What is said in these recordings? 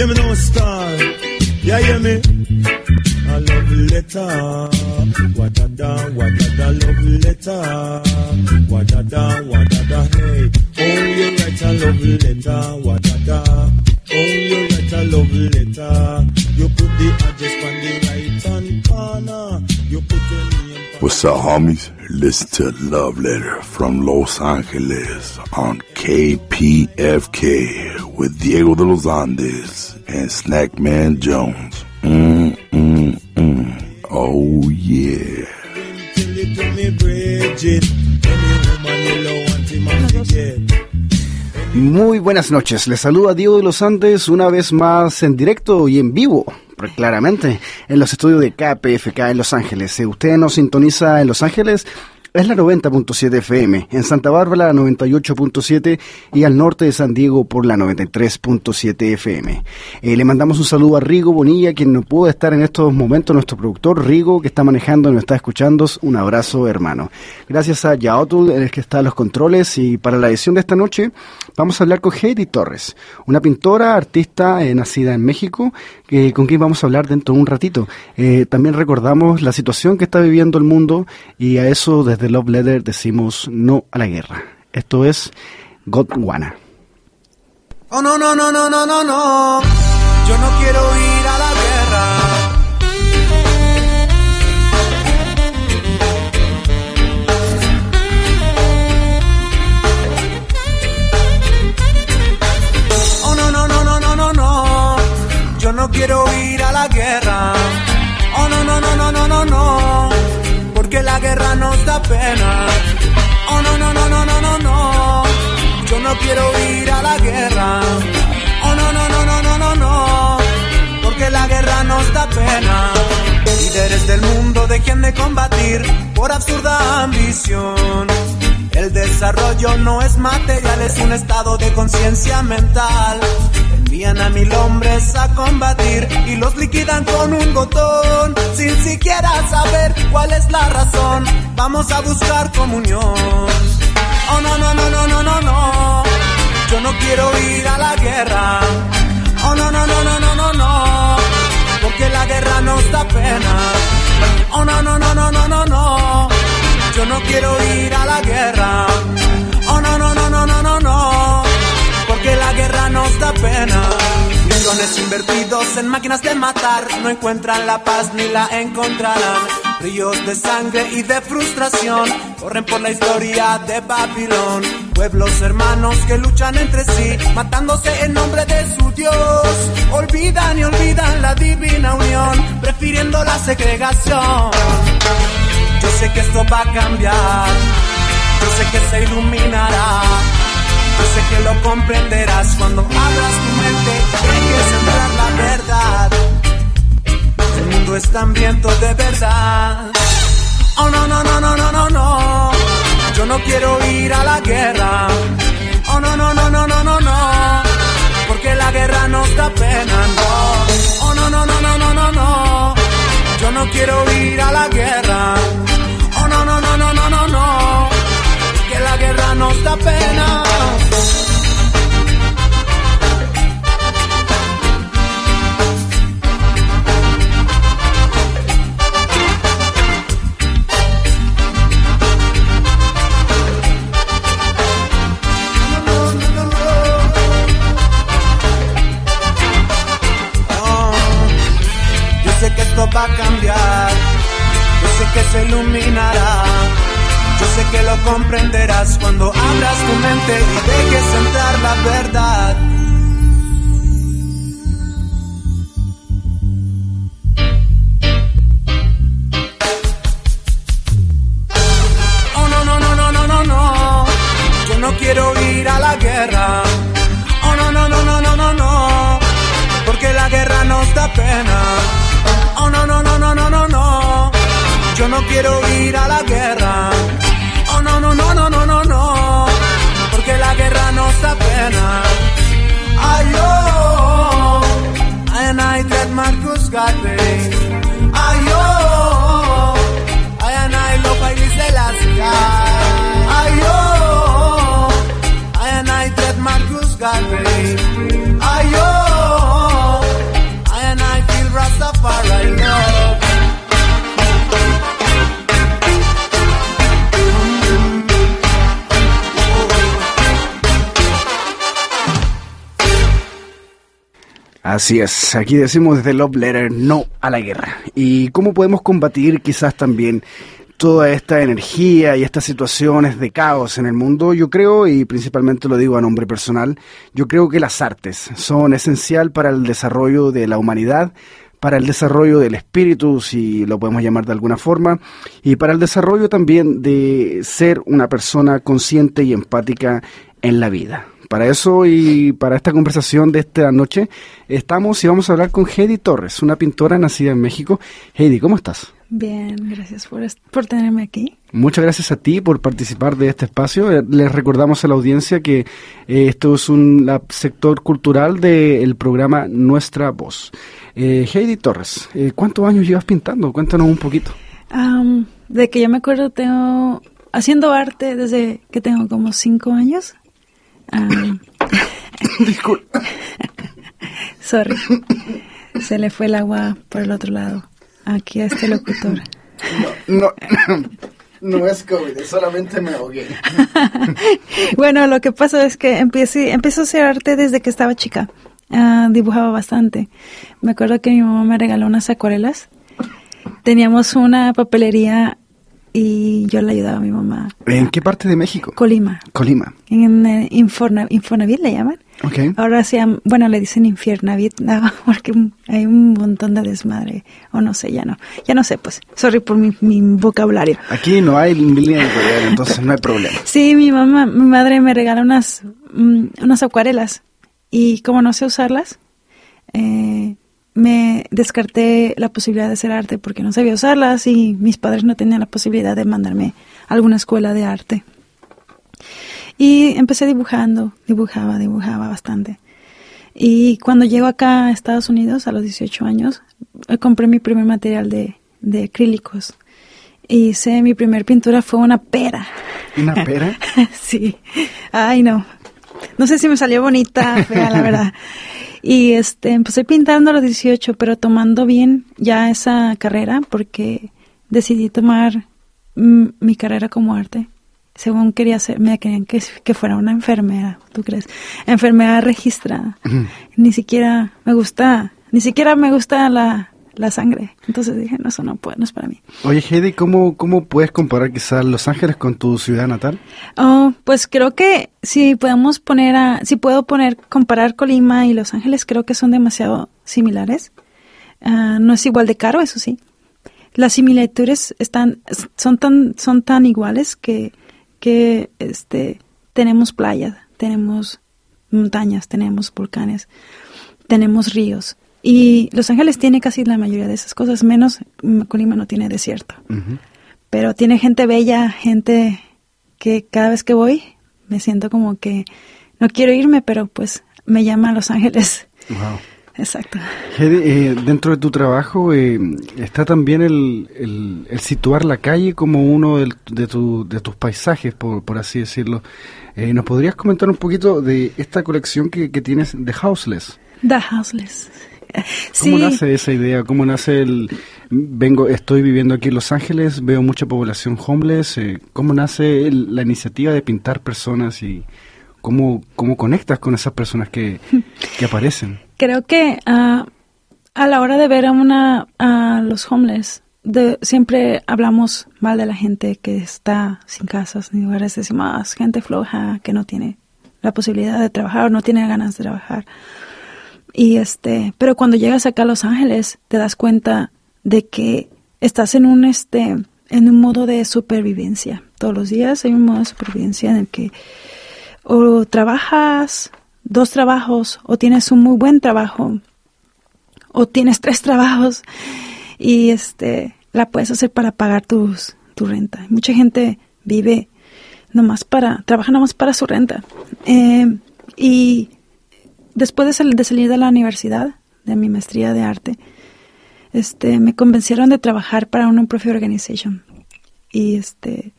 Yeah, me know star. Yeah, hear me? A love letter. What a da, what a da, love letter. What a da, what a da, hey. Oh, you write a love letter. What a da. Oh, you write a love letter. You put the address on the right hand corner. You put your name. What's up, homies? Listen to Love Letter from Los Angeles on KPFK with Diego de los Andes and Snackman Jones. Mm, mm, mm. Oh, yeah. Muy buenas noches, les saluda Diego de los Andes una vez más en directo y en vivo, claramente, en los estudios de KPFK en Los Ángeles. Si usted nos sintoniza en Los Ángeles, es la 90.7 FM, en Santa Bárbara la 98.7 y al norte de San Diego por la 93.7 FM. Eh, le mandamos un saludo a Rigo Bonilla, quien no pudo estar en estos momentos, nuestro productor Rigo, que está manejando y nos está escuchando. Un abrazo, hermano. Gracias a Yaotul, el que está a los controles, y para la edición de esta noche vamos a hablar con Heidi Torres, una pintora, artista eh, nacida en México, que con quien vamos a hablar dentro de un ratito. Eh, también recordamos la situación que está viviendo el mundo y a eso desde Love Letter decimos no a la guerra. Esto es Godwana. Oh no, no, no, no, no, no, no. Yo no quiero ir a la guerra. Oh no, no, no, no, no, no, no. Yo no quiero ir a la guerra. Oh no, no, no, no, no, no, no. Porque la guerra nos da pena. Oh no, no, no, no, no, no, no. Yo no quiero ir a la guerra. Oh no, no, no, no, no, no, no. Porque la guerra nos da pena. Líderes del mundo dejen de combatir por absurda ambición. El desarrollo no es material, es un estado de conciencia mental. Envían a mil hombres a combatir y los liquidan con un botón, sin siquiera saber cuál es la razón. Vamos a buscar comunión. Oh no, no, no, no, no, no, no. Yo no quiero ir a la guerra. Oh no, no, no, no, no, no, no. Porque la guerra nos da pena. Oh no, no, no, no, no, no, no. Yo no quiero ir a la guerra. Oh no, no, no, no. Millones invertidos en máquinas de matar no encuentran la paz ni la encontrarán. Ríos de sangre y de frustración corren por la historia de Babilón. Pueblos hermanos que luchan entre sí, matándose en nombre de su Dios. Olvidan y olvidan la divina unión, prefiriendo la segregación. Yo sé que esto va a cambiar, yo sé que se iluminará. Sé que lo comprenderás cuando abras tu mente dejes entrar la verdad. El mundo está hambriento de verdad. Oh no, no, no, no, no, no, no. Yo no quiero ir a la guerra. Oh no, no, no, no, no, no, no. Porque la guerra nos da pena. Oh no, no, no, no, no, no, no. Yo no quiero ir a la guerra. Oh no, no, no, no, no, no, no. Quiero Así es, aquí decimos desde Love Letter no a la guerra. ¿Y cómo podemos combatir quizás también toda esta energía y estas situaciones de caos en el mundo? Yo creo, y principalmente lo digo a nombre personal, yo creo que las artes son esencial para el desarrollo de la humanidad, para el desarrollo del espíritu, si lo podemos llamar de alguna forma, y para el desarrollo también de ser una persona consciente y empática en la vida. Para eso y para esta conversación de esta noche estamos y vamos a hablar con Heidi Torres, una pintora nacida en México. Heidi, ¿cómo estás? Bien, gracias por, por tenerme aquí. Muchas gracias a ti por participar de este espacio. Eh, les recordamos a la audiencia que eh, esto es un sector cultural del programa Nuestra Voz. Eh, Heidi Torres, eh, ¿cuántos años llevas pintando? Cuéntanos un poquito. de que yo me acuerdo, tengo haciendo arte desde que tengo como cinco años. Disculpa. Sorry. Se le fue el agua por el otro lado. Aquí a este locutor. No, no, no es COVID, solamente me ahogué. bueno, lo que pasa es que empecé, empecé a hacer arte desde que estaba chica. Ah, dibujaba bastante. Me acuerdo que mi mamá me regaló unas acuarelas. Teníamos una papelería y yo le ayudaba a mi mamá. ¿En qué parte de México? Colima. Colima. En eh, Infonavit le llaman. Okay. Ahora se bueno, le dicen Infiernavit, no, porque hay un montón de desmadre, o no sé, ya no, ya no sé, pues, sorry por mi, mi vocabulario. Aquí no hay línea entonces no hay problema. Sí, mi mamá, mi madre me regala unas, mm, unas acuarelas y como no sé usarlas, eh, me descarté la posibilidad de hacer arte porque no sabía usarlas y mis padres no tenían la posibilidad de mandarme a alguna escuela de arte. Y empecé dibujando, dibujaba, dibujaba bastante. Y cuando llego acá a Estados Unidos a los 18 años, eh, compré mi primer material de, de acrílicos. Hice mi primer pintura fue una pera. ¿Una pera? sí. Ay, no, no sé si me salió bonita, fea, la verdad. Y este, empecé pintando a los 18, pero tomando bien ya esa carrera porque decidí tomar mi carrera como arte. Según quería ser, me querían que, que fuera una enfermera, ¿tú crees? Enfermera registrada. Ni siquiera me gusta, ni siquiera me gusta la, la sangre. Entonces dije, no, eso no, puede, no es para mí. Oye, Heidi, ¿cómo, ¿cómo puedes comparar quizás Los Ángeles con tu ciudad natal? Oh, pues creo que si podemos poner a, si puedo poner, comparar Colima y Los Ángeles, creo que son demasiado similares. Ah, no es igual de caro, eso sí. Las similitudes están, son tan, son tan iguales que, que este, tenemos playas, tenemos montañas, tenemos volcanes, tenemos ríos. Y Los Ángeles tiene casi la mayoría de esas cosas, menos Colima no tiene desierto. Pero tiene gente bella, gente que cada vez que voy me siento como que no quiero irme, pero pues me llama a Los Ángeles. Wow. Exacto. Eh, dentro de tu trabajo eh, está también el, el, situar la calle como uno de, tus paisajes, por, por así decirlo. Eh, ¿Nos podrías comentar un poquito de esta colección que, que tienes de Houseless? The Houseless. ¿Cómo nace esa idea? ¿Cómo nace el... Vengo, estoy viviendo aquí en Los Ángeles, veo mucha población homeless. Eh, ¿Cómo nace la iniciativa de pintar personas y cómo, cómo conectas con esas personas que, aparecen? Creo que uh, a la hora de ver a, una, a los homeless, de, siempre hablamos mal de la gente que está sin casas ni lugares. Decimos, ah, gente floja que no tiene la posibilidad de trabajar o no tiene ganas de trabajar. Y este, pero cuando llegas acá a Los Ángeles, te das cuenta de que estás en un este en un modo de supervivencia. Todos los días hay un modo de supervivencia en el que o trabajas dos trabajos o tienes un muy buen trabajo o tienes tres trabajos y este la puedes hacer para pagar tus tu renta. Mucha gente vive nomás para trabaja nomás para su renta eh, y después de, salir de la universidad, de mi maestría de arte, este, me convencieron de trabajar para una profit organization. Y este,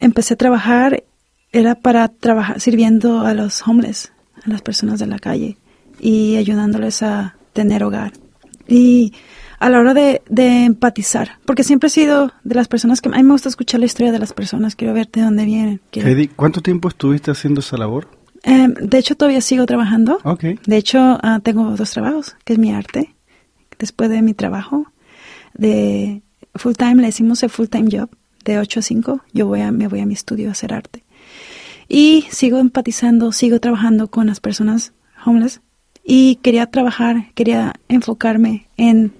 empecé a trabajar, era para trabajar sirviendo a los homeless, a las personas de la calle y ayudándoles a tener hogar. Y a la hora de, empatizar, porque siempre he sido de las personas que a mí me gusta escuchar la historia de las personas, quiero ver de dónde vienen. ¿cuánto tiempo estuviste haciendo esa labor? Em, de hecho, todavía sigo trabajando. Ok. De hecho, ah, tengo dos trabajos, que es mi arte. Después de mi trabajo de full time, le decimos el full time job, de 8 a 5, yo voy a, me voy a mi estudio a hacer arte. Y sigo empatizando, sigo trabajando con las personas homeless. Y quería trabajar, quería enfocarme en,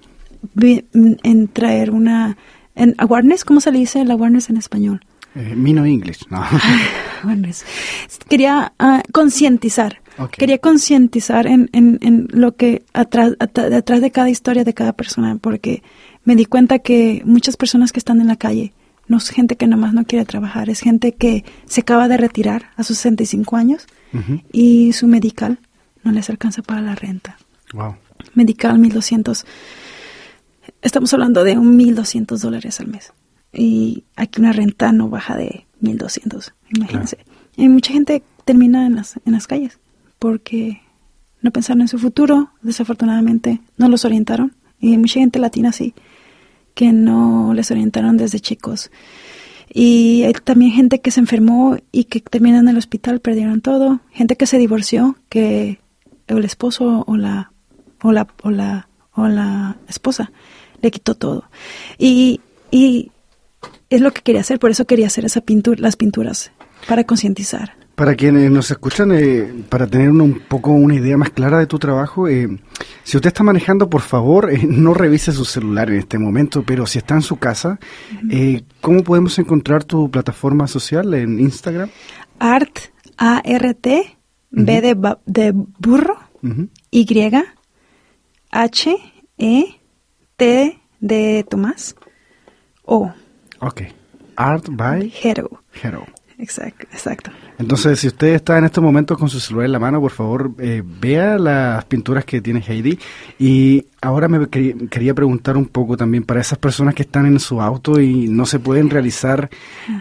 en traer una... En awareness, ¿cómo se le dice el awareness en español? Eh, me no English, no. awareness. Quería ah, concientizar. Quería concientizar en, en, en lo que atrás, atra- detrás de cada historia de cada persona, porque me di cuenta que muchas personas que están en la calle no es gente que nomás no quiere trabajar, es gente que se acaba de retirar a sus 65 años Ujú. y su medical no les alcanza para la renta. Wow. Medical 1200. Estamos hablando de un 1200 dólares al mes. Y aquí una renta no baja de 1200. Imagínense. Y mucha gente termina en las, en las calles porque no pensaron en su futuro. Desafortunadamente no los orientaron. Y hay mucha gente latina así que no les orientaron desde chicos. Y hay también gente que se enfermó y que termina en el hospital, perdieron todo. Gente que se divorció, que el esposo o la o la o la o la esposa le quitó todo. Y, y es lo que quería hacer, por eso quería hacer esa pintura, las pinturas para concientizar. Para quienes nos escuchan, eh, para tener un poco una idea más clara de tu trabajo, eh, si usted está manejando, por favor, eh, no revise su celular en este momento, pero si está en su casa, eh, ¿cómo podemos encontrar tu plataforma social en Instagram? Art A R T B de, burro. Y H E T de Tomás O Ok. Art by Hero. Hero. Exacto, exacto. Entonces, si usted está en estos momentos con su celular en la mano, por favor, eh, vea las pinturas que tiene Heidi. Y ahora me quería, quería preguntar un poco también para esas personas que están en su auto y no se pueden realizar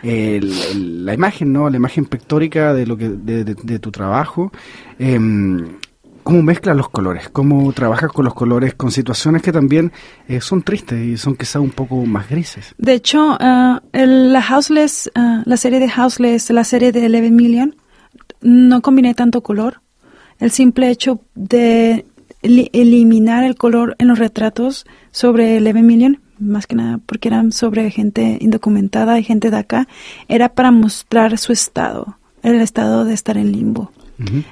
el- el- la imagen, ¿no? La imagen pictórica de lo que de, de- de tu trabajo. Em, ¿Cómo mezclas los colores? ¿Cómo trabajas con los colores con situaciones que también eh, son tristes y son quizás un poco más grises? De hecho, el- la Houseless, ah, la serie de Houseless, la serie de Eleven Million, no combiné tanto color. El simple hecho de eli- eliminar el color en los retratos sobre Eleven Million, más que nada porque eran sobre gente indocumentada y gente de acá, era para mostrar su estado, el estado de estar en limbo.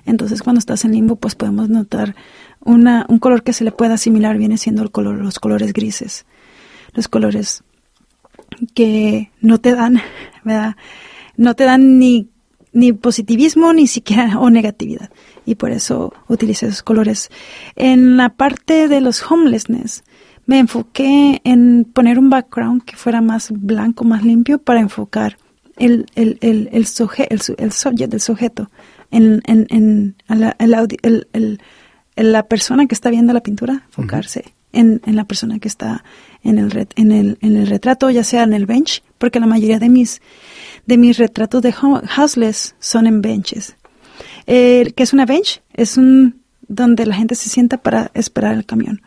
Entonces, cuando estás en limbo, pues podemos notar una, un color que se le pueda asimilar, viene siendo el color, los colores grises, los colores que no te dan, ¿verdad? No te dan ni, ni positivismo, ni siquiera o negatividad. Y por eso utilicé esos colores. En la parte de los homelessness, me enfoqué en poner un background que fuera más blanco, más limpio, para enfocar el, el, el, el, suje- el, el el sujeto, en, en, en a la, el el- el- la persona que está viendo la pintura, enfocarse en, en la persona que está en el, ret- en, el, en el retrato, ya sea en el bench, porque la mayoría de mis, de mis retratos de ho- houseless son en benches. Eh, ¿Qué es una bench? Es un donde la gente se sienta para esperar el camión.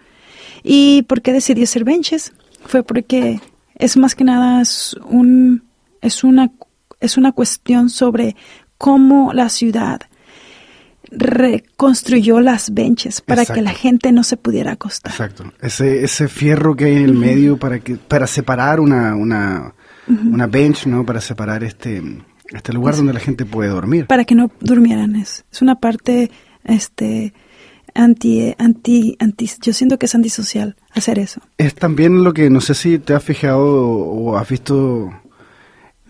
¿Y por qué decidí hacer benches? Fue porque es más que nada es un es una es una cuestión sobre cómo la ciudad reconstruyó las benches para Exacto. que la gente no se pudiera acostar. Exacto. Ese, ese fierro que hay en el medio para que para separar una, una, una bench, ¿no? Para separar este, este lugar donde la gente puede dormir. Para que no durmieran. Es, es una parte este anti anti anti yo siento que es antisocial hacer eso. Es también lo que no sé si te has fijado o has visto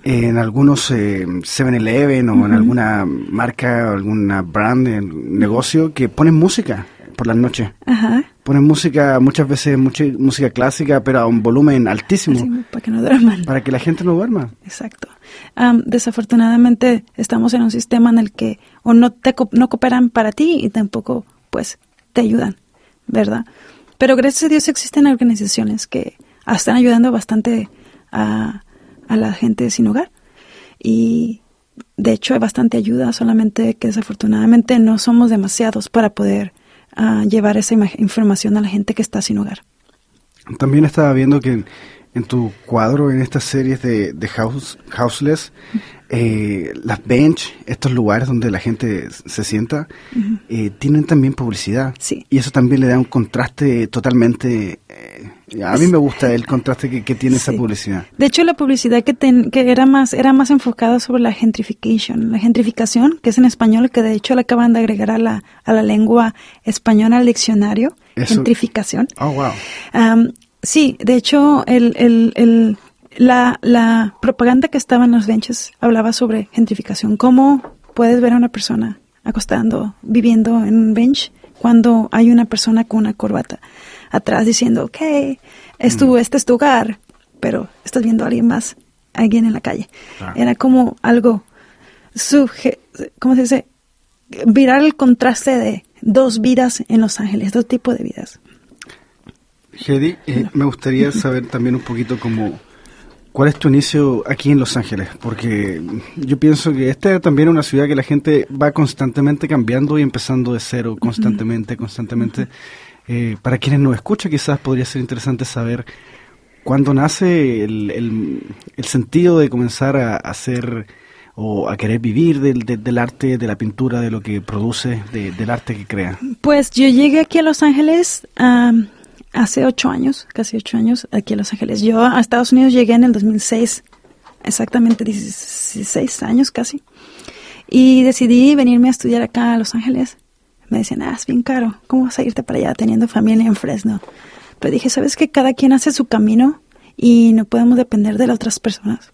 en algunos eh, 7-Eleven o en alguna marca, alguna brand, el negocio que ponen música por las noches. Ajá. Ponen música, muchas veces mucha música clásica, pero a un volumen altísimo, Así, para que no duerman. para que la gente no duerma. Exacto. Am, desafortunadamente estamos en un sistema en el que o no te co- no cooperan para ti y tampoco pues te ayudan, ¿verdad? Pero gracias a Dios existen organizaciones que están ayudando bastante a, a la gente sin hogar y de hecho hay bastante ayuda, solamente que desafortunadamente no somos demasiados para poder ah, llevar esa información a la gente que está sin hogar. También estaba viendo que en tu cuadro, en estas series de, de House, Houseless, eh, las bench, estos lugares donde la gente se sienta, eh, tienen también publicidad. Sí. Y eso también le da un contraste totalmente... a mí me gusta el contraste que, que tiene esa publicidad. De hecho, la publicidad que, ten- que era más era más enfocada sobre la gentrification, la gentrificación, que es en español, que de hecho le acaban de agregar a la, a la lengua española al diccionario, Eso- gentrificación. Oh, wow. Sí, de hecho, el, el, el- la, la propaganda que estaba en los benches hablaba sobre gentrificación. ¿Cómo puedes ver a una persona acostando, viviendo en un bench, cuando hay una persona con una corbata atrás diciendo, ok, es tu, este es tu hogar, pero estás viendo a alguien más, alguien en la calle? Claro. Era como algo, subje- ¿cómo se dice? Virar el contraste de dos vidas en Los Ángeles, dos tipos de vidas. Hedy, eh, me gustaría saber también un poquito como cuál es tu inicio aquí en Los Ángeles, porque yo pienso que esta es también una ciudad que la gente va constantemente cambiando y empezando de cero, constantemente, constantemente. Eh, para quienes nos escuchan, quizás podría ser interesante saber cuándo nace el, el- el sentido de comenzar a hacer o a querer vivir del, de- del arte, de la pintura, de lo que produce, de- del arte que crea. Pues yo llegué aquí a Los Ángeles am, hace ocho años, casi ocho años aquí a Los Ángeles. Yo a Estados Unidos llegué en el 2006, exactamente 16 años casi. Y decidí venirme a estudiar acá a Los Ángeles. Me decían, ah, es bien caro, ¿cómo vas a irte para allá teniendo familia en Fresno? Pero dije, ¿sabes que Cada quien hace su camino y no podemos depender de las otras personas.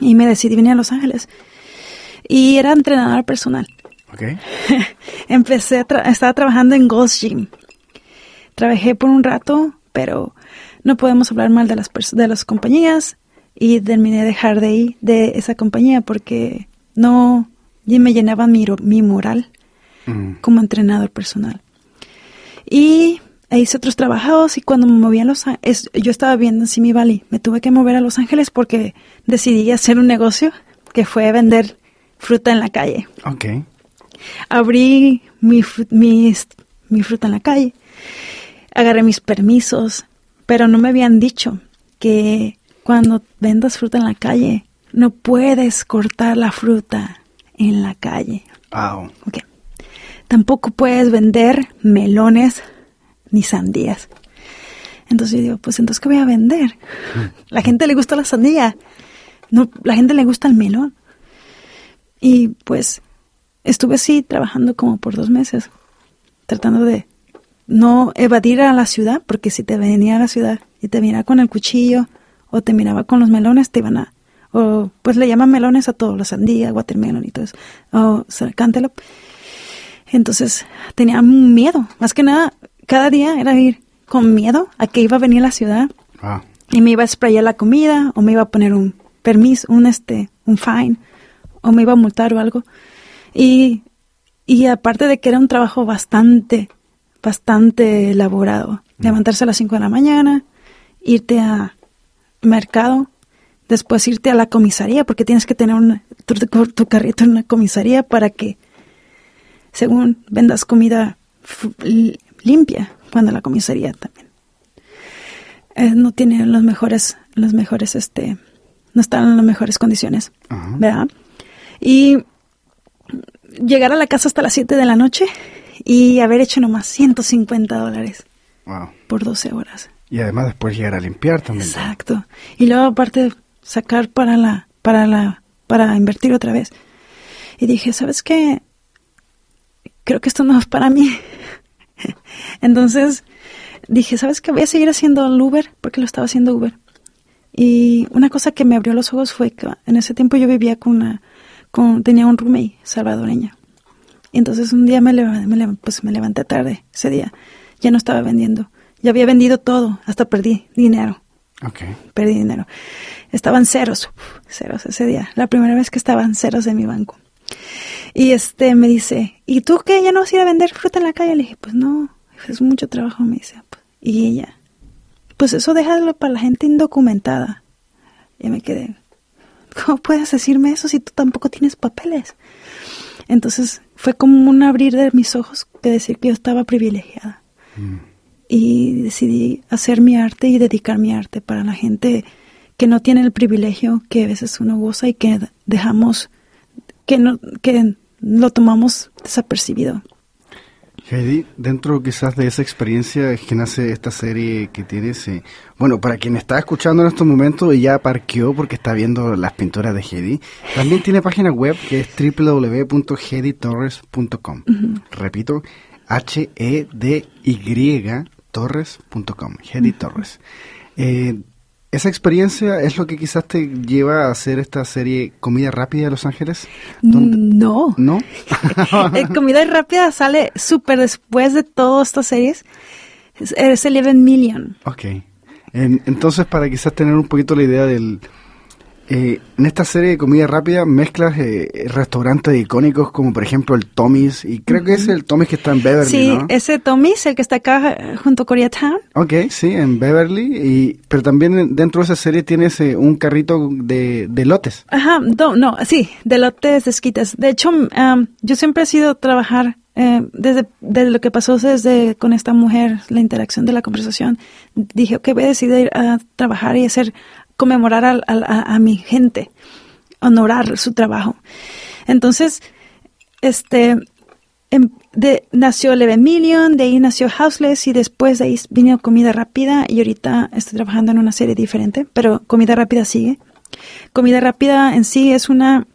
Y me decidí venir a Los Ángeles. Y era entrenador personal. ¿Ok? Empecé, tra- estaba trabajando en Ghost Gym. Trabajé por un rato, pero no podemos hablar mal de las de las compañías y terminé de dejar de ir de esa compañía porque no me llenaban mi, mi moral Mm. como entrenador personal. Y hice otros trabajos y cuando me moví a Los Ángeles, yo estaba viendo en Simi Valley, me tuve que mover a Los Ángeles porque decidí hacer un negocio que fue vender fruta en la calle Ok. abrí mi, fru- mis- mi fruta en la calle, agarré mis permisos, pero no me habían dicho que cuando vendas fruta en la calle, no puedes cortar la fruta en la calle. Wow. Ok. Tampoco puedes vender melones ni sandías. Entonces yo digo, pues entonces ¿qué voy a vender? La gente le gusta la sandía. No, la gente le gusta el melón. Y pues estuve así trabajando como por dos meses, tratando de no evadir a la ciudad, porque si te venía a la ciudad y te miraba con el cuchillo o te miraba con los melones, te iban a... O pues le llaman melones a todo, la sandía, watermelon y todo eso, o sea, cantaloupe. Entonces tenía miedo, más que nada, cada día era ir con miedo a que iba a venir a la ciudad Wow. y me iba a sprayar la comida o me iba a poner un permiso, un este, un fine o me iba a multar o algo. Y, y aparte de que era un trabajo bastante, bastante elaborado, levantarse a las 5 de la mañana, irte a mercado, después irte a la comisaría porque tienes que tener una- tu, carrito en una comisaría para que según vendas comida limpia cuando la comisaría también eh, no tiene los mejores los mejores este no están en las mejores condiciones Ajá. verdad y llegar a la casa hasta las 7 de la noche y haber hecho nomás 150 dólares Wow. por 12 horas Y además después llegar a limpiar también. Exacto. Y luego aparte sacar para la para la para invertir otra vez. Y dije, ¿sabes qué? Creo que esto no es para mí. Entonces dije, ¿sabes qué? Voy a seguir haciendo el Uber porque lo estaba haciendo Uber. Y una cosa que me abrió los ojos fue que en ese tiempo yo vivía con una con tenía un roommate salvadoreña. Y entonces un día me, me pues me levanté tarde ese día. Ya no estaba vendiendo. Ya había vendido todo, hasta perdí dinero Ok. perdí dinero. Estaban ceros, uf, ceros ese día. La primera vez que estaban ceros en mi banco. Y este me dice, ¿y tú qué? ¿Ya no vas a ir a vender fruta en la calle? Le dije, pues no, es mucho trabajo, me dice. Pues, Y ella, pues eso déjalo para la gente indocumentada. Y me quedé, ¿cómo puedes decirme eso si tú tampoco tienes papeles? Entonces fue como un abrir de mis ojos que decir que yo estaba privilegiada. y decidí hacer mi arte y dedicar mi arte para la gente que no tiene el privilegio que a veces uno goza y que dejamos, que no, que lo tomamos desapercibido. Heidi, dentro quizás de esa experiencia es que nace esta serie que tienes. Eh, bueno, para quien está escuchando en estos momentos y ya parqueó porque está viendo las pinturas de Heidi, también tiene página web que es www.heiditorres.com. Repito, H-E-D-Y torres.com. Heidi Torres. Eh, ¿Esa experiencia es lo que quizás te lleva a hacer esta serie Comida Rápida de Los Ángeles? No. ¿No? Eh, Comida Rápida sale súper después de todas estas series. Es 11 Million. Ok. entonces, para quizás tener un poquito la idea del, eh, en esta serie de comida rápida mezclas eh, restaurantes icónicos como por ejemplo el Tommy's y creo que es el Tommy's que está en Beverly, Sí, ese Tommy's, el que está acá eh, junto a Koreatown. Ok, sí, en Beverly, y, pero también dentro de esa serie tienes un carrito de, de, lotes. Ajá, no, no, sí, de lotes de esquites. De hecho, yo siempre he sido trabajar desde, desde, lo que pasó desde con esta mujer, la interacción de la conversación, dije, ok, voy a decidir a trabajar y hacer conmemorar a, a, mi gente, honorar su trabajo. Entonces, este, em, de, nació Eleven Million, de ahí nació Houseless y después de ahí vino Comida Rápida y ahorita estoy trabajando en una serie diferente, pero Comida Rápida sigue. Comida Rápida en sí es una,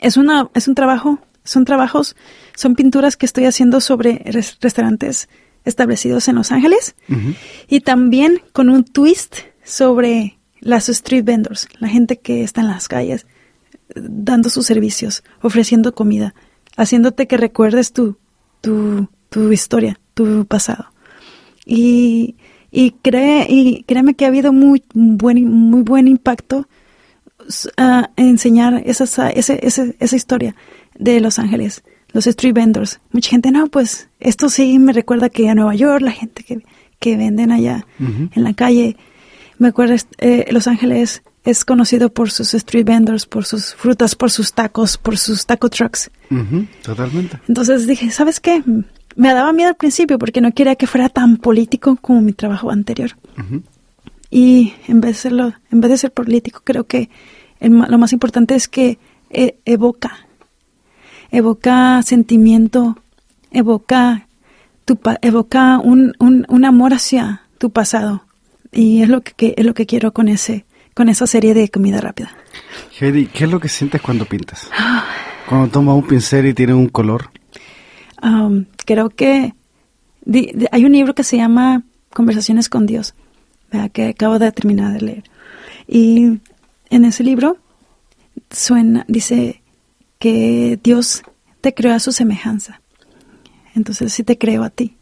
es una, es un trabajo, son trabajos, son pinturas que estoy haciendo sobre restaurantes establecidos en Los Ángeles y también con un twist sobre las street vendors, la gente que está en las calles dando sus servicios, ofreciendo comida, haciéndote que recuerdes tu, tu, tu historia, tu pasado. Y, y, cree, y créeme que ha habido muy buen, muy buen impacto a enseñar esa, esa, esa, historia de Los Ángeles, los street vendors. Mucha gente, no, pues esto sí me recuerda que a Nueva York, la gente que, que venden allá en la calle, me acuerdo, eh, Los Ángeles es conocido por sus street vendors, por sus frutas, por sus tacos, por sus taco trucks. totalmente. Entonces dije, ¿sabes qué? Me daba miedo al principio porque no quería que fuera tan político como mi trabajo anterior. Y en vez de serlo, en vez de ser político, creo que lo más importante es que e, evoca, evoca sentimiento, evoca, tu, evoca un, un, un amor hacia tu pasado y es lo que, es lo que quiero con ese con esa serie de comida rápida. Heidi, ¿qué es lo que sientes cuando pintas? cuando tomas un pincel y tiene un color. Um, creo que hay un libro que se llama Conversaciones con Dios, que acabo de terminar de leer. Y en ese libro suena, dice que Dios te creó a su semejanza. Entonces, si te creo a ti,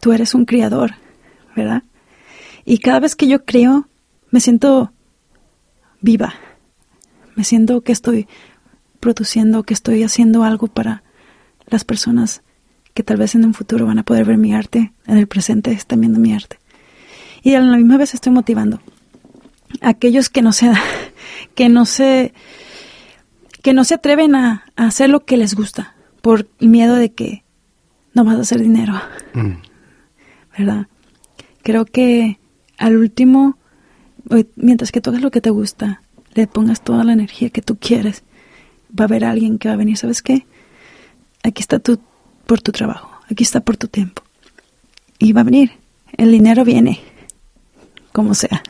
tú eres un criador, ¿verdad? Y cada vez que yo creo, me siento viva. Me siento que estoy produciendo, que estoy haciendo algo para las personas que tal vez en un futuro van a poder ver mi arte, en el presente están viendo mi arte. Y a la misma vez estoy motivando a aquellos que no se que no se que no se atreven a, hacer lo que les gusta por miedo de que no vas a hacer dinero. Mm. ¿Verdad? Creo que al último, mientras que toques lo que te gusta, le pongas toda la energía que tú quieres, va a haber alguien que va a venir, ¿sabes qué? Aquí está tú por tu trabajo, aquí está por tu tiempo. Y va a venir, el dinero viene, como sea.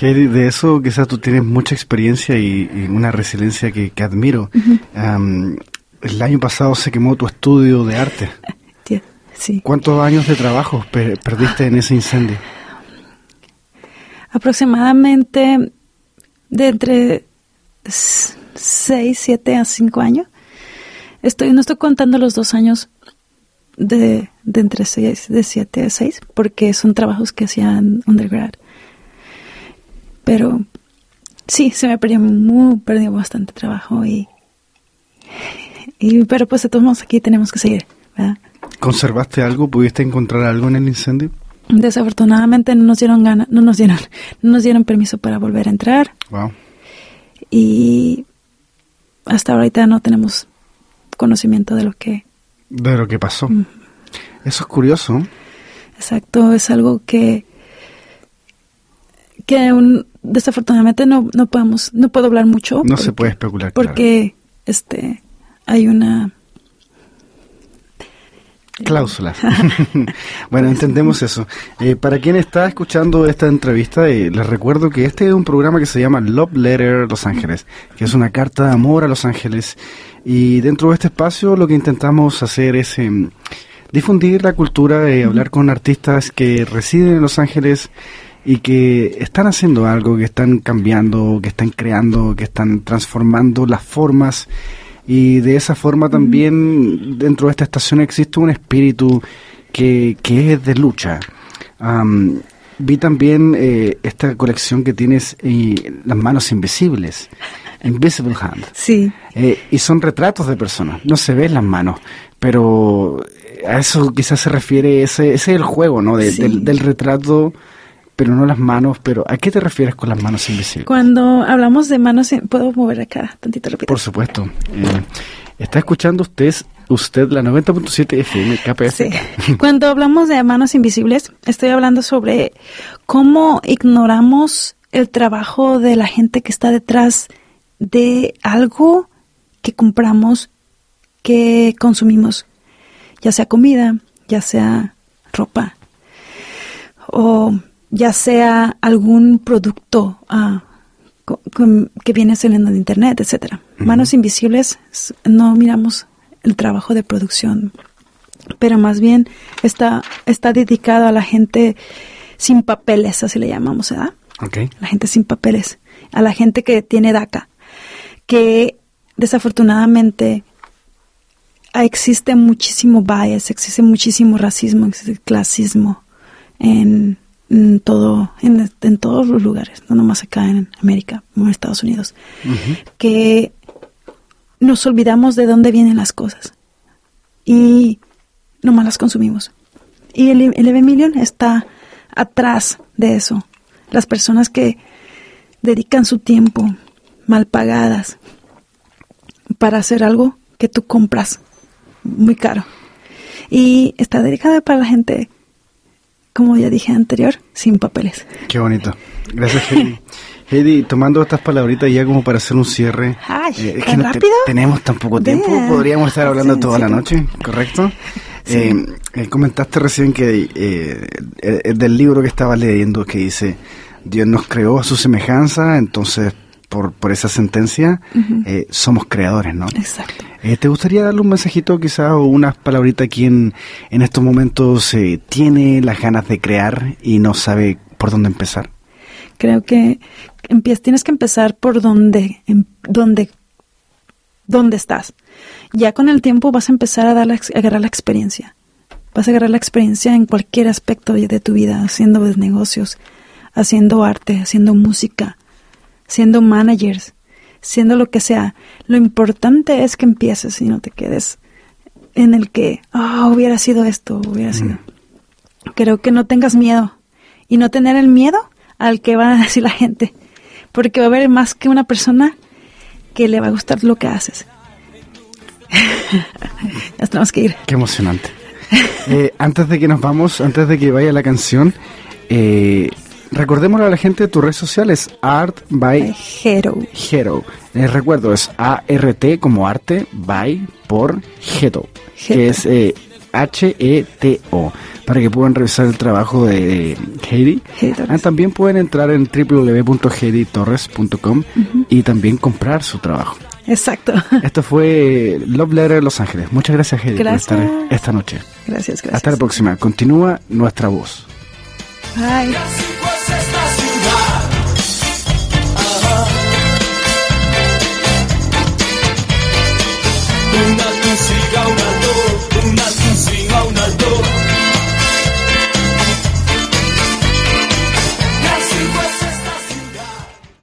Heidi, de eso quizás tú tienes mucha experiencia y, una resiliencia que, admiro. el año pasado se quemó tu estudio de arte. Sí. ¿Cuántos años de trabajo perdiste en ese incendio? Aproximadamente de entre 6, 7 a 5 años. Estoy, no estoy contando los dos años de, de entre 6, de 7 a 6, porque son trabajos que hacían undergrad. Pero sí, se me perdió muy, perdió bastante trabajo y, y pero pues de todos modos aquí tenemos que seguir, ¿Conservaste algo? ¿Pudiste encontrar algo en el incendio? Desafortunadamente no nos dieron ganas, no nos dieron, no nos dieron permiso para volver a entrar. Wow. Y hasta ahorita no tenemos conocimiento de lo que de lo que pasó. Eso es curioso. Exacto, es algo que que un, desafortunadamente no, no podemos, no puedo hablar mucho. No se puede especular. Porque este hay una Cláusula. bueno, entendemos eso. Eh, para quien está escuchando esta entrevista, eh, les recuerdo que este es un programa que se llama Love Letter Los Ángeles, que es una carta de amor a Los Ángeles. Y dentro de este espacio lo que intentamos hacer es em, difundir la cultura, y hablar con artistas que residen en Los Ángeles y que están haciendo algo, que están cambiando, que están creando, que están transformando las formas y de esa forma también dentro de esta estación existe un espíritu que, que es de lucha. vi también eh, esta colección que tienes y Las manos invisibles, Invisible Hand. Sí. Eh, y son retratos de personas, no se ven las manos, pero a eso quizás se refiere, ese, ese es el juego, ¿no? del, del retrato pero no las manos, pero ¿a qué te refieres con las manos invisibles? Cuando hablamos de manos, ¿puedo mover acá tantito rápido? Por supuesto. Eh, está escuchando usted, usted la 90.7 FM KPF. Sí. Cuando hablamos de manos invisibles, estoy hablando sobre cómo ignoramos el trabajo de la gente que está detrás de algo que compramos, que consumimos, ya sea comida, ya sea ropa o ya sea algún producto ah, que viene saliendo de internet, etcétera. Manos invisibles no miramos el trabajo de producción, pero más bien está está dedicado a la gente sin papeles, así le llamamos, ¿verdad? Okay. La gente sin papeles, a la gente que tiene DACA, que desafortunadamente existe muchísimo bias, existe muchísimo racismo, existe clasismo en en todo, en, en, todos los lugares, no nomás acá en América, en Estados Unidos, que nos olvidamos de dónde vienen las cosas y nomás las consumimos. Y el, el Million está atrás de eso. Las personas que dedican su tiempo mal pagadas para hacer algo que tú compras muy caro. Y está dedicada para la gente como ya dije anterior, sin papeles. Qué bonito. Gracias, Heidi. Heidi, tomando estas palabritas ya como para hacer un cierre. Ay, eh, rápido? tenemos tan poco tiempo, podríamos estar hablando toda la noche, ¿correcto? Eh, eh, comentaste recién que eh, del libro que estaba leyendo que dice, Dios nos creó a su semejanza, entonces por, por esa sentencia somos creadores, ¿no? Exacto. Eh, ¿Te gustaría darle un mensajito quizás o unas palabritas a quien en estos momentos eh, tiene las ganas de crear y no sabe por dónde empezar? Creo que tienes que empezar por donde, donde, donde estás. Ya con el tiempo vas a empezar a, dar a agarrar la experiencia. Vas a agarrar la experiencia en cualquier aspecto de tu vida, haciendo negocios, haciendo arte, haciendo música, siendo managers, siendo lo que sea. Lo importante es que empieces y no te quedes en el que, ah, hubiera sido esto, hubiera sido. Creo que no tengas miedo y no tener el miedo al que va a decir la gente, porque va a haber más que una persona que le va a gustar lo que haces. ya tenemos que ir. Qué emocionante. Eh, antes de que nos vamos, antes de que vaya la canción, eh, Recordémosle a la gente de tus redes sociales, Art by Hero. Hero. Les recuerdo, es A-R-T como arte, by por Hero, que es eh, H-E-T-O, para que puedan revisar el trabajo de Heidi. Ah, también pueden entrar en www.heiditorres.com y también comprar su trabajo. Exacto. Esto fue Love Letter Los Ángeles. Muchas gracias, Heidi, por estar esta noche. Gracias, gracias. Hasta la próxima. Continúa nuestra voz. Bye. Una música, una